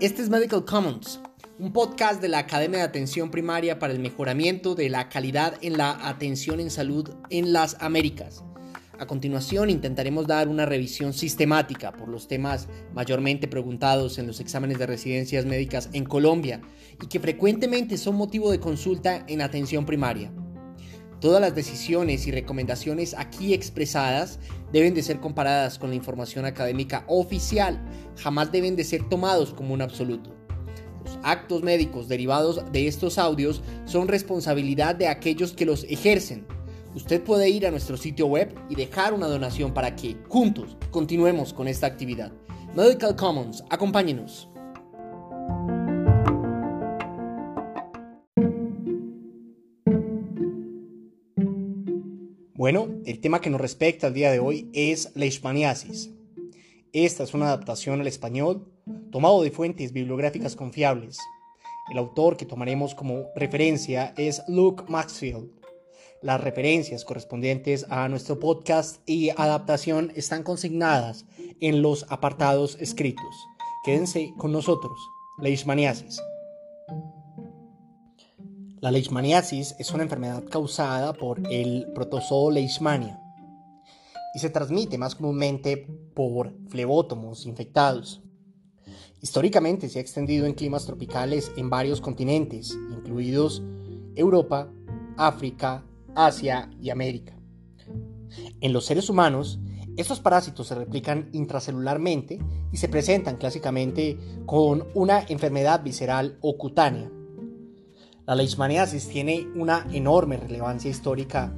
Este es Medical Commons, un podcast de la Academia de Atención Primaria para el mejoramiento de la calidad en la atención en salud en las Américas. A continuación intentaremos dar una revisión sistemática por los temas mayormente preguntados en los exámenes de residencias médicas en Colombia y que frecuentemente son motivo de consulta en atención primaria. Todas las decisiones y recomendaciones aquí expresadas deben de ser comparadas con la información académica oficial, jamás deben de ser tomados como un absoluto. Los actos médicos derivados de estos audios son responsabilidad de aquellos que los ejercen. Usted puede ir a nuestro sitio web y dejar una donación para que, juntos, continuemos con esta actividad. Medical Commons, acompáñenos. Bueno, el tema que nos respecta al día de hoy es la leishmaniasis. Esta es una adaptación al español tomado de fuentes bibliográficas confiables. El autor que tomaremos como referencia es Luke Maxfield. Las referencias correspondientes a nuestro podcast y adaptación están consignadas en los apartados escritos. Quédense con nosotros. Leishmaniasis. La leishmaniasis es una enfermedad causada por el protozoo Leishmania y se transmite más comúnmente por flebótomos infectados. Históricamente se ha extendido en climas tropicales en varios continentes, incluidos Europa, África, Asia y América. En los seres humanos, estos parásitos se replican intracelularmente y se presentan clásicamente con una enfermedad visceral o cutánea. La leishmaniasis tiene una enorme relevancia histórica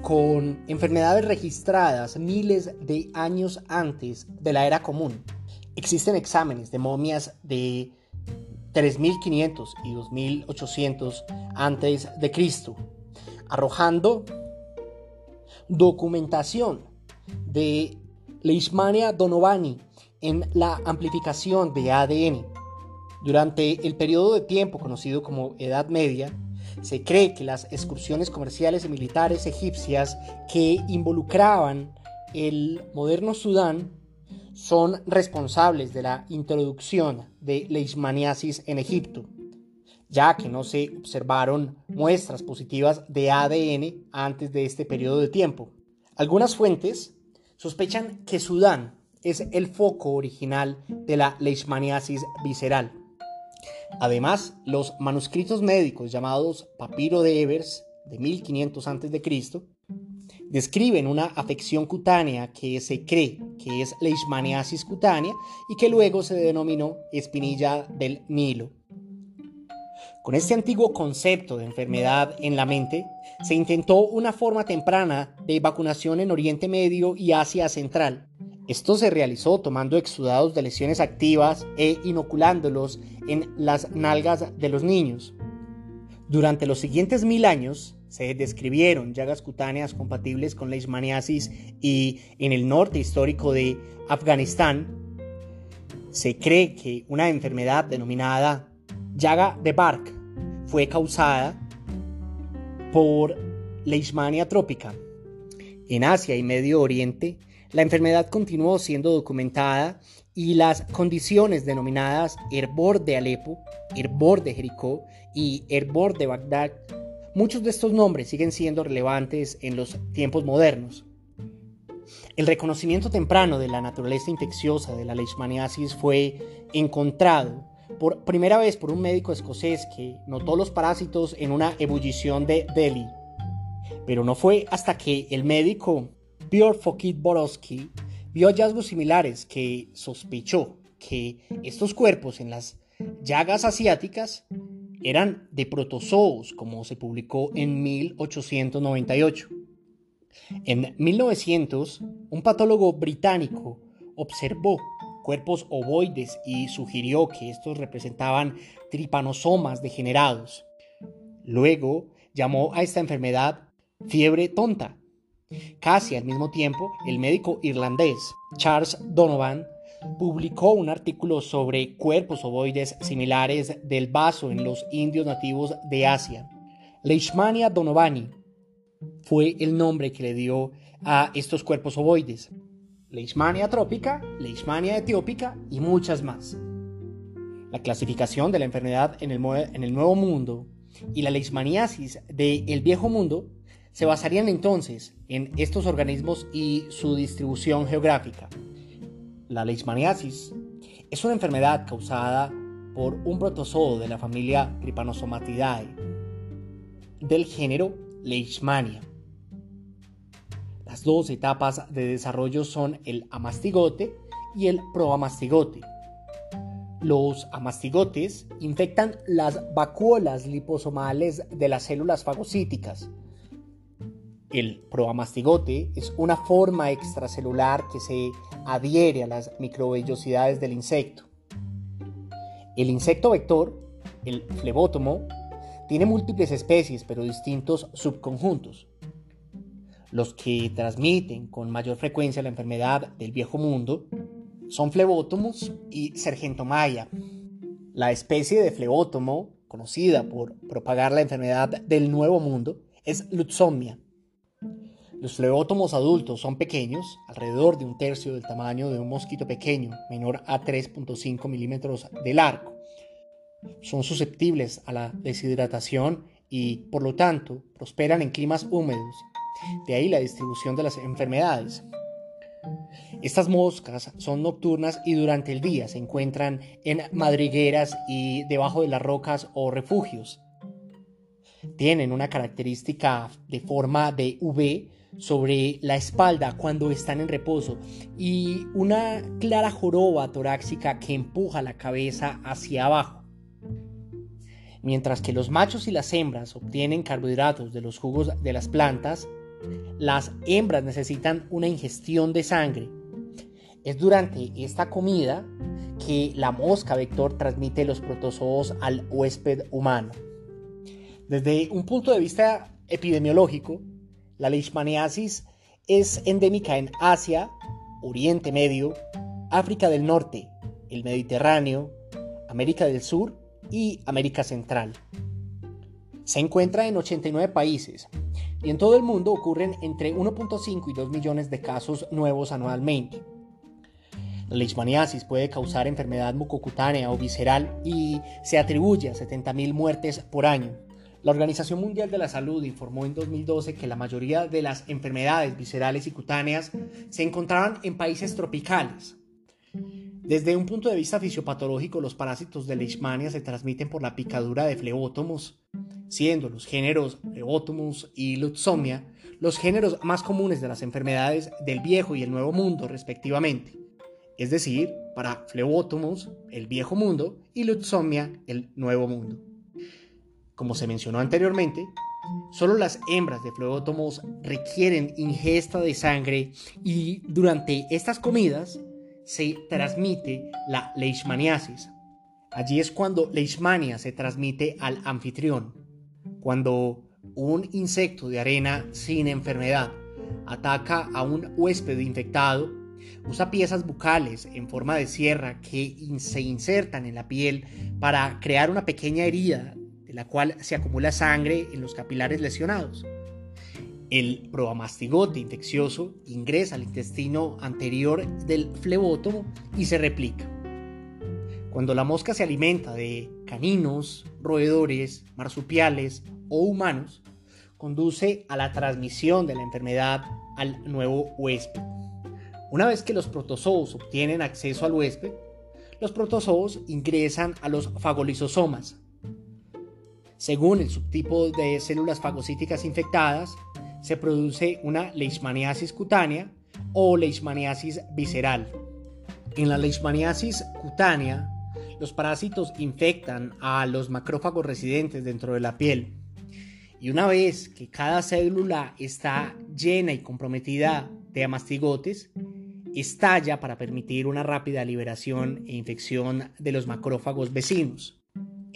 con enfermedades registradas miles de años antes de la era común. Existen exámenes de momias de 3500 y 2800 antes de Cristo, arrojando documentación de Leishmania donovani en la amplificación de ADN durante el periodo de tiempo conocido como Edad Media, se cree que las excursiones comerciales y militares egipcias que involucraban el moderno Sudán son responsables de la introducción de leishmaniasis en Egipto, ya que no se observaron muestras positivas de ADN antes de este periodo de tiempo. Algunas fuentes sospechan que Sudán es el foco original de la leishmaniasis visceral. Además, los manuscritos médicos llamados Papiro de Evers de 1500 a.C. describen una afección cutánea que se cree que es leishmaniasis cutánea y que luego se denominó espinilla del Nilo. Con este antiguo concepto de enfermedad en la mente, se intentó una forma temprana de vacunación en Oriente Medio y Asia Central, esto se realizó tomando exudados de lesiones activas e inoculándolos en las nalgas de los niños. Durante los siguientes mil años se describieron llagas cutáneas compatibles con la leishmaniasis y en el norte histórico de Afganistán se cree que una enfermedad denominada llaga de Bark fue causada por leishmania trópica. En Asia y Medio Oriente la enfermedad continuó siendo documentada y las condiciones denominadas hervor de Alepo, hervor de Jericó y hervor de Bagdad, muchos de estos nombres siguen siendo relevantes en los tiempos modernos. El reconocimiento temprano de la naturaleza infecciosa de la leishmaniasis fue encontrado por primera vez por un médico escocés que notó los parásitos en una ebullición de Delhi. Pero no fue hasta que el médico Björn Fokit Borowski vio hallazgos similares que sospechó que estos cuerpos en las llagas asiáticas eran de protozoos, como se publicó en 1898. En 1900, un patólogo británico observó cuerpos ovoides y sugirió que estos representaban tripanosomas degenerados. Luego llamó a esta enfermedad fiebre tonta Casi al mismo tiempo, el médico irlandés Charles Donovan publicó un artículo sobre cuerpos ovoides similares del vaso en los indios nativos de Asia. Leishmania donovani fue el nombre que le dio a estos cuerpos ovoides. Leishmania trópica, Leishmania etiópica y muchas más. La clasificación de la enfermedad en el, Nuevo Mundo y la leishmaniasis del Viejo Mundo se basarían entonces en estos organismos y su distribución geográfica. La leishmaniasis es una enfermedad causada por un protozoo de la familia Trypanosomatidae del género Leishmania. Las dos etapas de desarrollo son el amastigote y el proamastigote. Los amastigotes infectan las vacuolas liposomales de las células fagocíticas. El proamastigote es una forma extracelular que se adhiere a las microvellosidades del insecto. El insecto vector, el flebótomo, tiene múltiples especies pero distintos subconjuntos. Los que transmiten con mayor frecuencia la enfermedad del viejo mundo son Flebótomos y Sergentomaya. La especie de flebótomo, conocida por propagar la enfermedad del nuevo mundo, es Lutzomia. Los flebótomos adultos son pequeños, alrededor de un tercio del tamaño de un mosquito pequeño, menor a 3.5 milímetros de largo. Son susceptibles a la deshidratación y, por lo tanto, prosperan en climas húmedos. De ahí la distribución de las enfermedades. Estas moscas son nocturnas y durante el día se encuentran en madrigueras y debajo de las rocas o refugios. Tienen una característica de forma de V sobre la espalda cuando están en reposo y una clara joroba torácica que empuja la cabeza hacia abajo. Mientras que los machos y las hembras obtienen carbohidratos de los jugos de las plantas, las hembras necesitan una ingestión de sangre. Es durante esta comida que la mosca vector transmite los protozoos al huésped humano. Desde un punto de vista epidemiológico, la leishmaniasis es endémica en Asia, Oriente Medio, África del Norte, el Mediterráneo, América del Sur y América Central. Se encuentra en 89 países y en todo el mundo ocurren entre 1.5 y 2 millones de casos nuevos anualmente. La leishmaniasis puede causar enfermedad mucocutánea o visceral y se atribuye a 70.000 muertes por año. La Organización Mundial de la Salud informó en 2012 que la mayoría de las enfermedades viscerales y cutáneas se encontraban en países tropicales. Desde un punto de vista fisiopatológico, los parásitos de Leishmania se transmiten por la picadura de flebótomos, siendo los géneros Flebotomus y Lutzomia los géneros más comunes de las enfermedades del viejo y el nuevo mundo, respectivamente. Es decir, para Flebotomus, el viejo mundo, y Lutzomia, el nuevo mundo. Como se mencionó anteriormente, solo las hembras de flebótomos requieren ingesta de sangre y durante estas comidas se transmite la leishmaniasis. Allí es cuando leishmania se transmite al anfitrión. Cuando un insecto de arena sin enfermedad ataca a un huésped infectado, usa piezas bucales en forma de sierra que se insertan en la piel para crear una pequeña herida la cual se acumula sangre en los capilares lesionados. El probamastigote infeccioso ingresa al intestino anterior del flebótomo y se replica. Cuando la mosca se alimenta de caninos, roedores, marsupiales o humanos, conduce a la transmisión de la enfermedad al nuevo huésped. Una vez que los protozoos obtienen acceso al huésped, los protozoos ingresan a los fagolisosomas, según el subtipo de células fagocíticas infectadas, se produce una leishmaniasis cutánea o leishmaniasis visceral. En la leishmaniasis cutánea, los parásitos infectan a los macrófagos residentes dentro de la piel. Y una vez que cada célula está llena y comprometida de amastigotes, estalla para permitir una rápida liberación e infección de los macrófagos vecinos.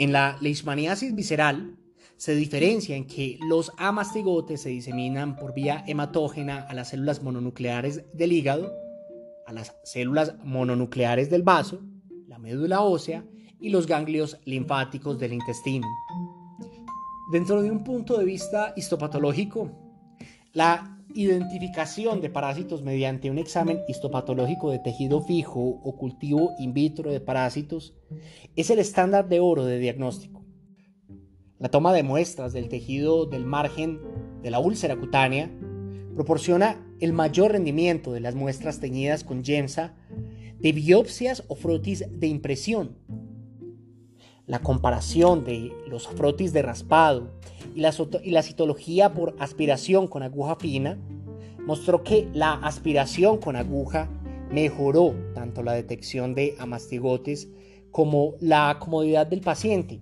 En la leishmaniasis visceral se diferencia en que los amastigotes se diseminan por vía hematógena a las células mononucleares del hígado, a las células mononucleares del vaso, la médula ósea y los ganglios linfáticos del intestino. Dentro de un punto de vista histopatológico, la identificación de parásitos mediante un examen histopatológico de tejido fijo o cultivo in vitro de parásitos es el estándar de oro de diagnóstico. La toma de muestras del tejido del margen de la úlcera cutánea proporciona el mayor rendimiento de las muestras teñidas con GEMSA de biopsias o frotis de impresión. La comparación de los frotis de raspado y la, citología por aspiración con aguja fina mostró que la aspiración con aguja mejoró tanto la detección de amastigotes como la comodidad del paciente.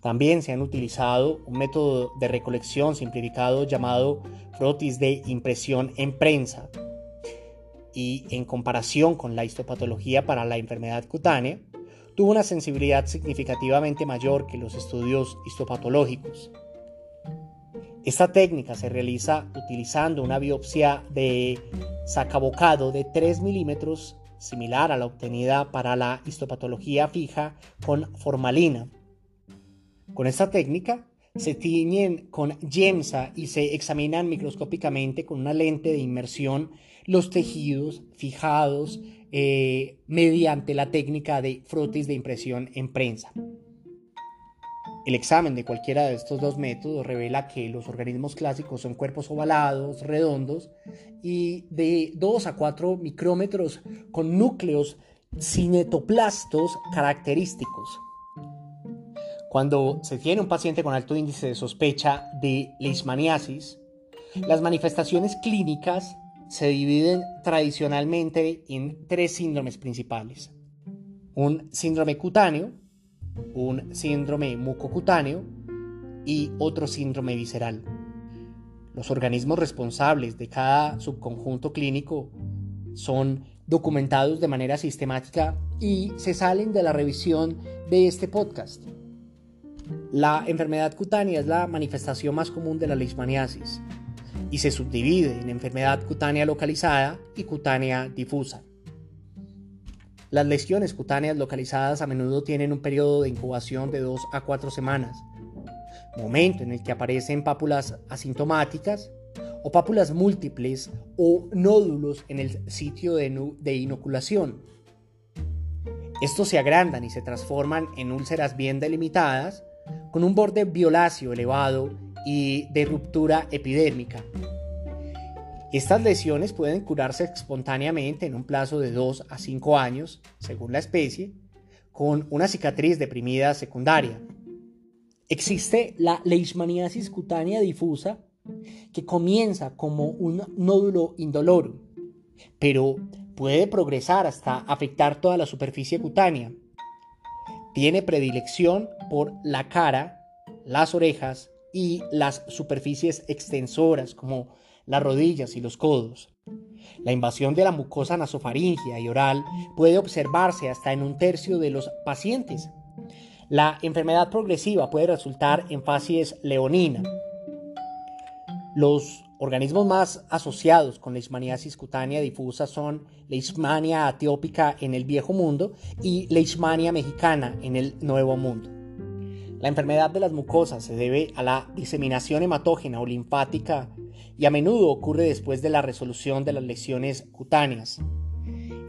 También se han utilizado un método de recolección simplificado llamado frotis de impresión en prensa y en comparación con la histopatología para la enfermedad cutánea, tuvo una sensibilidad significativamente mayor que los estudios histopatológicos. Esta técnica se realiza utilizando una biopsia de sacabocado de 3 milímetros, similar a la obtenida para la histopatología fija con formalina. Con esta técnica se tiñen con GEMSA y se examinan microscópicamente con una lente de inmersión los tejidos fijados eh, mediante la técnica de frotis de impresión en prensa. El examen de cualquiera de estos dos métodos revela que los organismos clásicos son cuerpos ovalados, redondos y de 2 a 4 micrómetros con núcleos cinetoplastos característicos. Cuando se tiene un paciente con alto índice de sospecha de leishmaniasis, las manifestaciones clínicas se dividen tradicionalmente en tres síndromes principales. Un síndrome cutáneo, un síndrome mucocutáneo y otro síndrome visceral. Los organismos responsables de cada subconjunto clínico son documentados de manera sistemática y se salen de la revisión de este podcast. La enfermedad cutánea es la manifestación más común de la leishmaniasis y se subdivide en enfermedad cutánea localizada y cutánea difusa. Las lesiones cutáneas localizadas a menudo tienen un periodo de incubación de 2 a 4 semanas, momento en el que aparecen pápulas asintomáticas o pápulas múltiples o nódulos en el sitio de, de inoculación. Estos se agrandan y se transforman en úlceras bien delimitadas con un borde violáceo elevado y de ruptura epidérmica. Estas lesiones pueden curarse espontáneamente en un plazo de 2 a 5 años, según la especie, con una cicatriz deprimida secundaria. Existe la leishmaniasis cutánea difusa, que comienza como un nódulo indoloro, pero puede progresar hasta afectar toda la superficie cutánea. Tiene predilección por la cara, las orejas y las superficies extensoras como las rodillas y los codos. La invasión de la mucosa nasofaringia y oral puede observarse hasta en un tercio de los pacientes. La enfermedad progresiva puede resultar en fases leonina. Los organismos más asociados con leishmaniasis cutánea difusa son Leishmania atiópica en el Viejo Mundo y Leishmania mexicana en el Nuevo Mundo. La enfermedad de las mucosas se debe a la diseminación hematógena o linfática y a menudo ocurre después de la resolución de las lesiones cutáneas.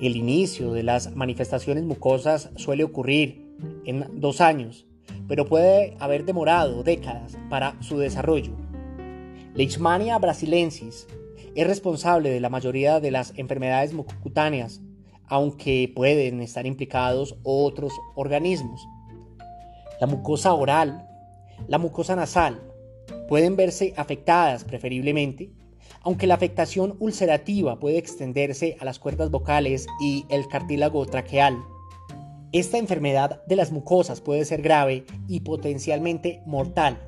El inicio de las manifestaciones mucosas suele ocurrir en dos años, pero puede haber demorado décadas para su desarrollo. Leishmania brasilensis es responsable de la mayoría de las enfermedades mucocutáneas, aunque pueden estar implicados otros organismos. La mucosa oral, la mucosa nasal, pueden verse afectadas preferiblemente, aunque la afectación ulcerativa puede extenderse a las cuerdas vocales y el cartílago traqueal. Esta enfermedad de las mucosas puede ser grave y potencialmente mortal.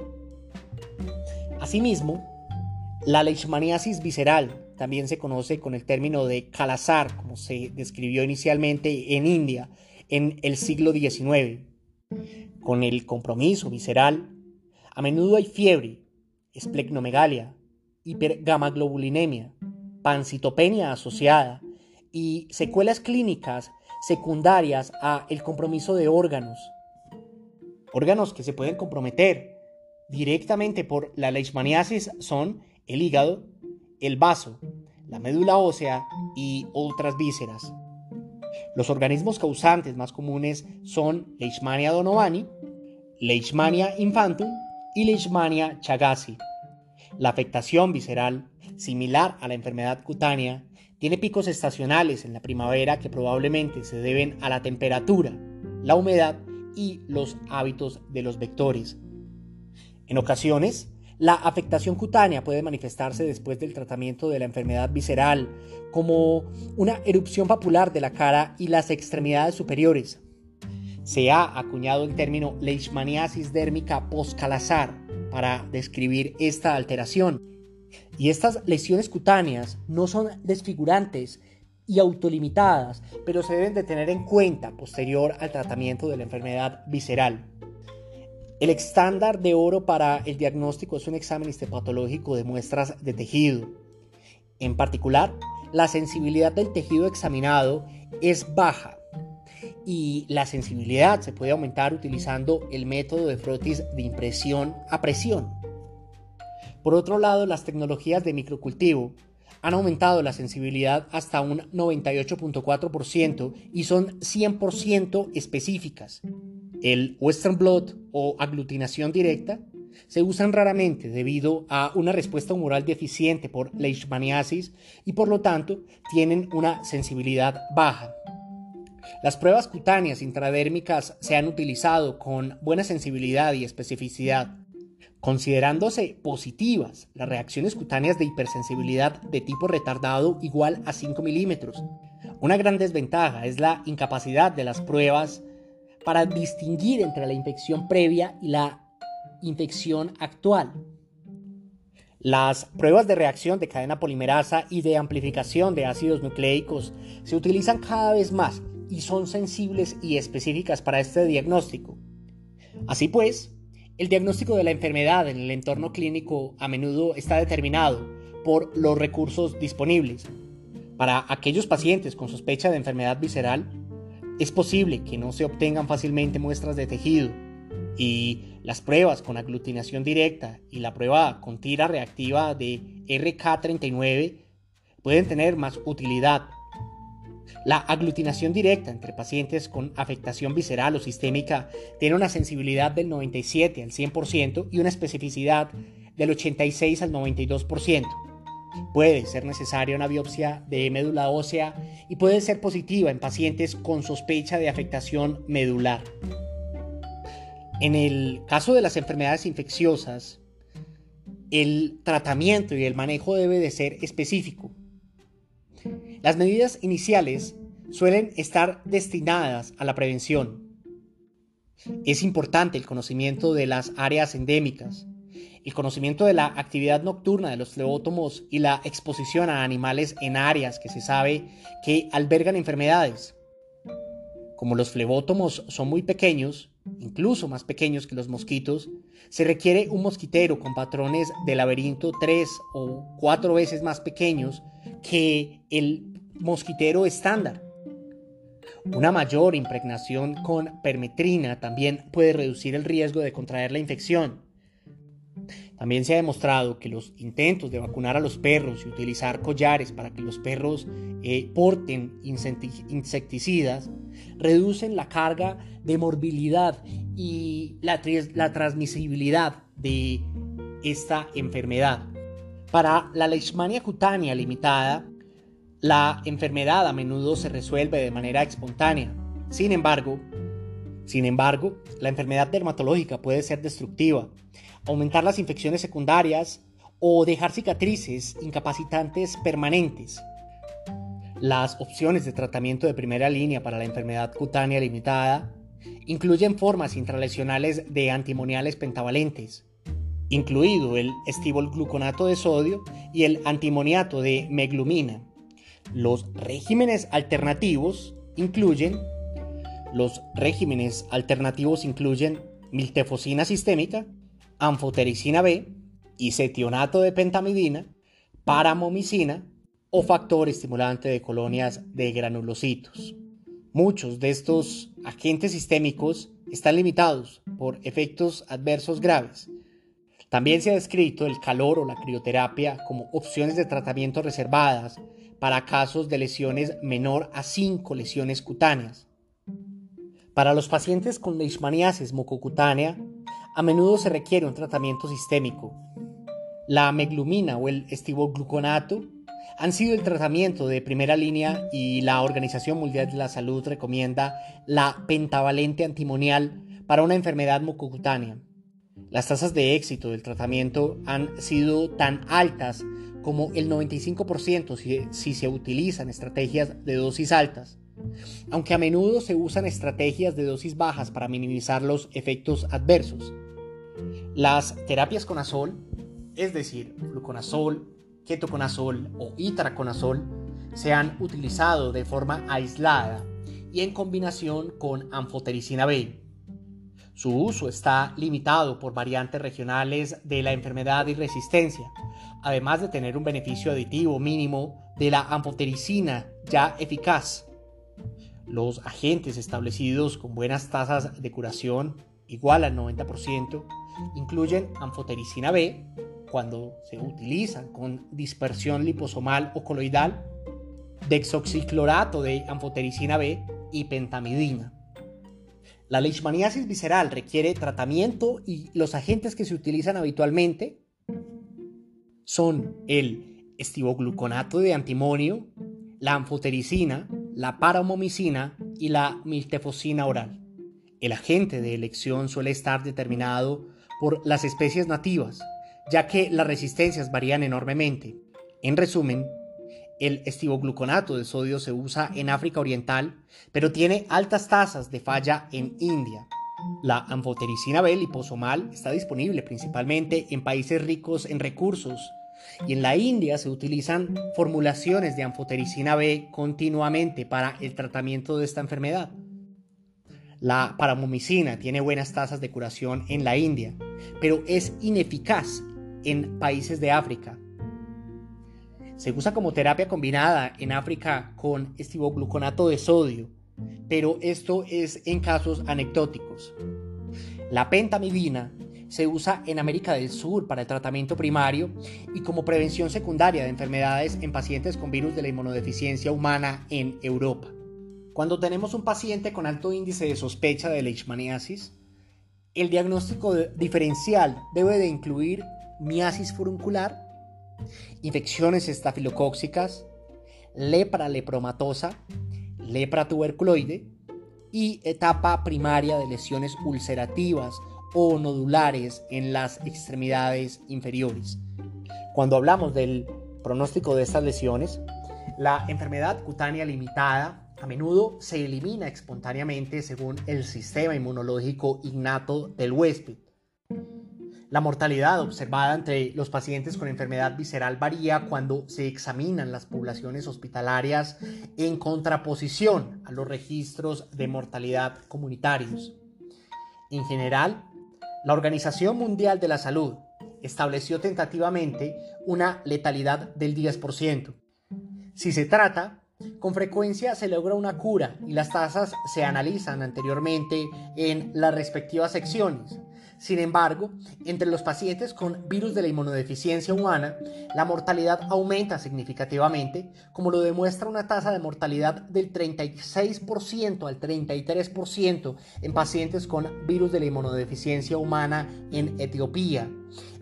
Asimismo, la leishmaniasis visceral también se conoce con el término de calazar, como se describió inicialmente en India en el siglo XIX. Con el compromiso visceral, a menudo hay fiebre, esplenomegalia, hipergamaglobulinemia, pancitopenia asociada y secuelas clínicas secundarias a el compromiso de órganos. Órganos que se pueden comprometer directamente por la leishmaniasis son el hígado, el vaso, la médula ósea y otras vísceras. Los organismos causantes más comunes son Leishmania donovani, Leishmania infantum y Leishmania chagasi. La afectación visceral, similar a la enfermedad cutánea, tiene picos estacionales en la primavera que probablemente se deben a la temperatura, la humedad y los hábitos de los vectores. En ocasiones, la afectación cutánea puede manifestarse después del tratamiento de la enfermedad visceral, como una erupción papular de la cara y las extremidades superiores. Se ha acuñado el término leishmaniasis dérmica postcalazar para describir esta alteración. Y estas lesiones cutáneas no son desfigurantes y autolimitadas, pero se deben de tener en cuenta posterior al tratamiento de la enfermedad visceral. El estándar de oro para el diagnóstico es un examen histopatológico de muestras de tejido. En particular, la sensibilidad del tejido examinado es baja y la sensibilidad se puede aumentar utilizando el método de frotis de impresión a presión. Por otro lado, las tecnologías de microcultivo han aumentado la sensibilidad hasta un 98.4% y son 100% específicas. El Western Blot o aglutinación directa se usan raramente debido a una respuesta humoral deficiente por leishmaniasis y por lo tanto tienen una sensibilidad baja. Las pruebas cutáneas intradérmicas se han utilizado con buena sensibilidad y especificidad. Considerándose positivas las reacciones cutáneas de hipersensibilidad de tipo retardado igual a 5 milímetros. Una gran desventaja es la incapacidad de las pruebas para distinguir entre la infección previa y la infección actual. Las pruebas de reacción de cadena polimerasa y de amplificación de ácidos nucleicos se utilizan cada vez más y son sensibles y específicas para este diagnóstico. Así pues, el diagnóstico de la enfermedad en el entorno clínico a menudo está determinado por los recursos disponibles. Para aquellos pacientes con sospecha de enfermedad visceral, es posible que no se obtengan fácilmente muestras de tejido y las pruebas con aglutinación directa y la prueba con tira reactiva de RK39 pueden tener más utilidad. La aglutinación directa entre pacientes con afectación visceral o sistémica tiene una sensibilidad del 97 al 100% y una especificidad del 86 al 92%. Puede ser necesaria una biopsia de médula ósea y puede ser positiva en pacientes con sospecha de afectación medular. En el caso de las enfermedades infecciosas, el tratamiento y el manejo debe de ser específico. Las medidas iniciales suelen estar destinadas a la prevención. Es importante el conocimiento de las áreas endémicas, el conocimiento de la actividad nocturna de los flebótomos y la exposición a animales en áreas que se sabe que albergan enfermedades. Como los flebótomos son muy pequeños, incluso más pequeños que los mosquitos, se requiere un mosquitero con patrones de laberinto tres o cuatro veces más pequeños que el mosquitero estándar. Una mayor impregnación con permetrina también puede reducir el riesgo de contraer la infección. También se ha demostrado que los intentos de vacunar a los perros y utilizar collares para que los perros eh, porten insecticidas reducen la carga de morbilidad y la, la transmisibilidad de esta enfermedad. Para la leishmania cutánea limitada, la enfermedad a menudo se resuelve de manera espontánea. Sin embargo, sin embargo, la enfermedad dermatológica puede ser destructiva aumentar las infecciones secundarias o dejar cicatrices incapacitantes permanentes. Las opciones de tratamiento de primera línea para la enfermedad cutánea limitada incluyen formas intralesionales de antimoniales pentavalentes, incluido el gluconato de sodio y el antimoniato de meglumina. Los regímenes alternativos incluyen los regímenes alternativos incluyen miltefosina sistémica, anfotericina B, isetionato de pentamidina, paramomicina o factor estimulante de colonias de granulocitos. Muchos de estos agentes sistémicos están limitados por efectos adversos graves. También se ha descrito el calor o la crioterapia como opciones de tratamiento reservadas para casos de lesiones menor a 5 lesiones cutáneas. Para los pacientes con leishmaniasis mucocutánea, a menudo se requiere un tratamiento sistémico. La meglumina o el estivogluconato han sido el tratamiento de primera línea y la Organización Mundial de la Salud recomienda la pentavalente antimonial para una enfermedad mucocutánea. Las tasas de éxito del tratamiento han sido tan altas como el 95% si, se utilizan estrategias de dosis altas, aunque a menudo se usan estrategias de dosis bajas para minimizar los efectos adversos. Las terapias con azol, es decir, fluconazol, ketoconazol o itraconazol, se han utilizado de forma aislada y en combinación con anfotericina B, su uso está limitado por variantes regionales de la enfermedad y resistencia, además de tener un beneficio aditivo mínimo de la amfotericina ya eficaz. Los agentes establecidos con buenas tasas de curación, igual al 90%, incluyen anfotericina B, cuando se utilizan con dispersión liposomal o coloidal, dexoxiclorato de anfotericina B y pentamidina. La leishmaniasis visceral requiere tratamiento y los agentes que se utilizan habitualmente son el estivogluconato de antimonio, la anfotericina, la paramomicina y la miltefosina oral. El agente de elección suele estar determinado por las especies nativas, ya que las resistencias varían enormemente. En resumen, el estivogluconato de sodio se usa en África Oriental, pero tiene altas tasas de falla en India. La anfotericina B liposomal está disponible principalmente en países ricos en recursos y en la India se utilizan formulaciones de anfotericina B continuamente para el tratamiento de esta enfermedad. La paramomicina tiene buenas tasas de curación en la India, pero es ineficaz en países de África se usa como terapia combinada en África con estivogluconato de sodio, pero esto es en casos anecdóticos. La pentamidina se usa en América del Sur para el tratamiento primario y como prevención secundaria de enfermedades en pacientes con virus de la inmunodeficiencia humana en Europa. Cuando tenemos un paciente con alto índice de sospecha de leishmaniasis, el diagnóstico diferencial debe de incluir miasis furuncular infecciones estafilocóxicas, lepra lepromatosa, lepra tuberculoide y etapa primaria de lesiones ulcerativas o nodulares en las extremidades inferiores. Cuando hablamos del pronóstico de estas lesiones, la enfermedad cutánea limitada a menudo se elimina espontáneamente según el sistema inmunológico innato del huésped. La mortalidad observada entre los pacientes con enfermedad visceral varía cuando se examinan las poblaciones hospitalarias en contraposición a los registros de mortalidad comunitarios. En general, la Organización Mundial de la Salud estableció tentativamente una letalidad del 10%. Si se trata, con frecuencia se logra una cura y las tasas se analizan anteriormente en las respectivas secciones. Sin embargo, entre los pacientes con virus de la inmunodeficiencia humana, la mortalidad aumenta significativamente, como lo demuestra una tasa de mortalidad del 36% al 33% en pacientes con virus de la inmunodeficiencia humana en Etiopía,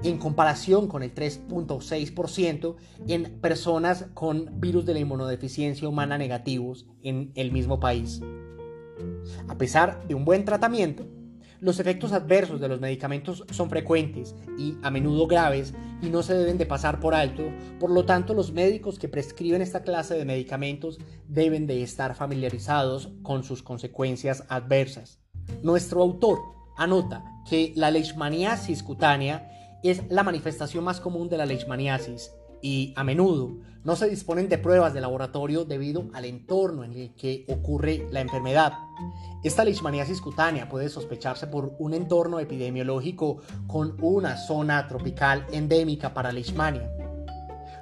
en comparación con el 3.6% en personas con virus de la inmunodeficiencia humana negativos en el mismo país. A pesar de un buen tratamiento, los efectos adversos de los medicamentos son frecuentes y a menudo graves y no se deben de pasar por alto, por lo tanto los médicos que prescriben esta clase de medicamentos deben de estar familiarizados con sus consecuencias adversas. Nuestro autor anota que la leishmaniasis cutánea es la manifestación más común de la leishmaniasis y a menudo no se disponen de pruebas de laboratorio debido al entorno en el que ocurre la enfermedad. Esta leishmaniasis cutánea puede sospecharse por un entorno epidemiológico con una zona tropical endémica para leishmania.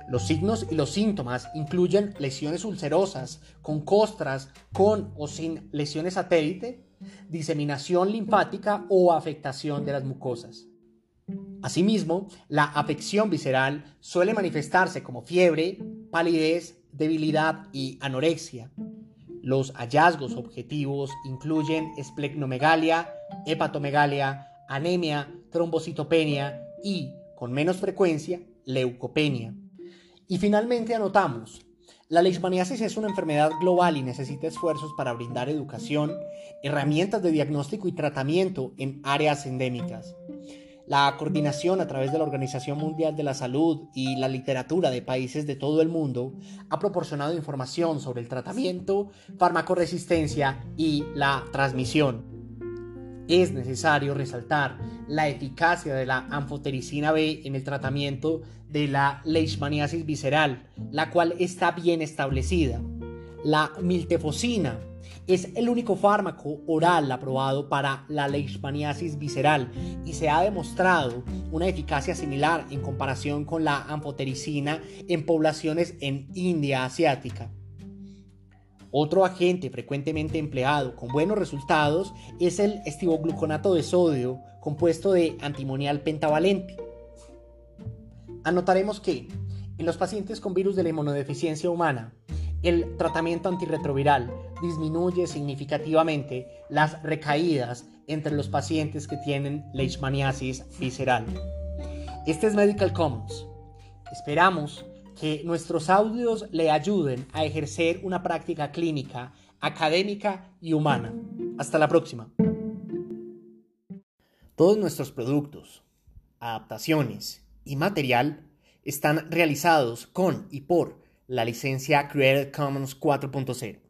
Los signos y los síntomas incluyen lesiones ulcerosas con costras con o sin lesiones satélite, diseminación linfática o afectación de las mucosas. Asimismo, la afección visceral suele manifestarse como fiebre, palidez, debilidad y anorexia. Los hallazgos objetivos incluyen esplenomegalia, hepatomegalia, anemia, trombocitopenia y, con menos frecuencia, leucopenia. Y finalmente anotamos, la leishmaniasis es una enfermedad global y necesita esfuerzos para brindar educación, herramientas de diagnóstico y tratamiento en áreas endémicas. La coordinación a través de la Organización Mundial de la Salud y la literatura de países de todo el mundo ha proporcionado información sobre el tratamiento, farmacoresistencia y la transmisión. Es necesario resaltar la eficacia de la anfotericina B en el tratamiento de la leishmaniasis visceral, la cual está bien establecida. La miltefosina es el único fármaco oral aprobado para la leishmaniasis visceral y se ha demostrado una eficacia similar en comparación con la anfotericina en poblaciones en India asiática. Otro agente frecuentemente empleado con buenos resultados es el estivogluconato de sodio compuesto de antimonial pentavalente. Anotaremos que en los pacientes con virus de la inmunodeficiencia humana, el tratamiento antirretroviral disminuye significativamente las recaídas entre los pacientes que tienen leishmaniasis visceral. Este es Medical Commons. Esperamos que nuestros audios le ayuden a ejercer una práctica clínica, académica y humana. Hasta la próxima. Todos nuestros productos, adaptaciones y material están realizados con y por la licencia Creative Commons 4.0.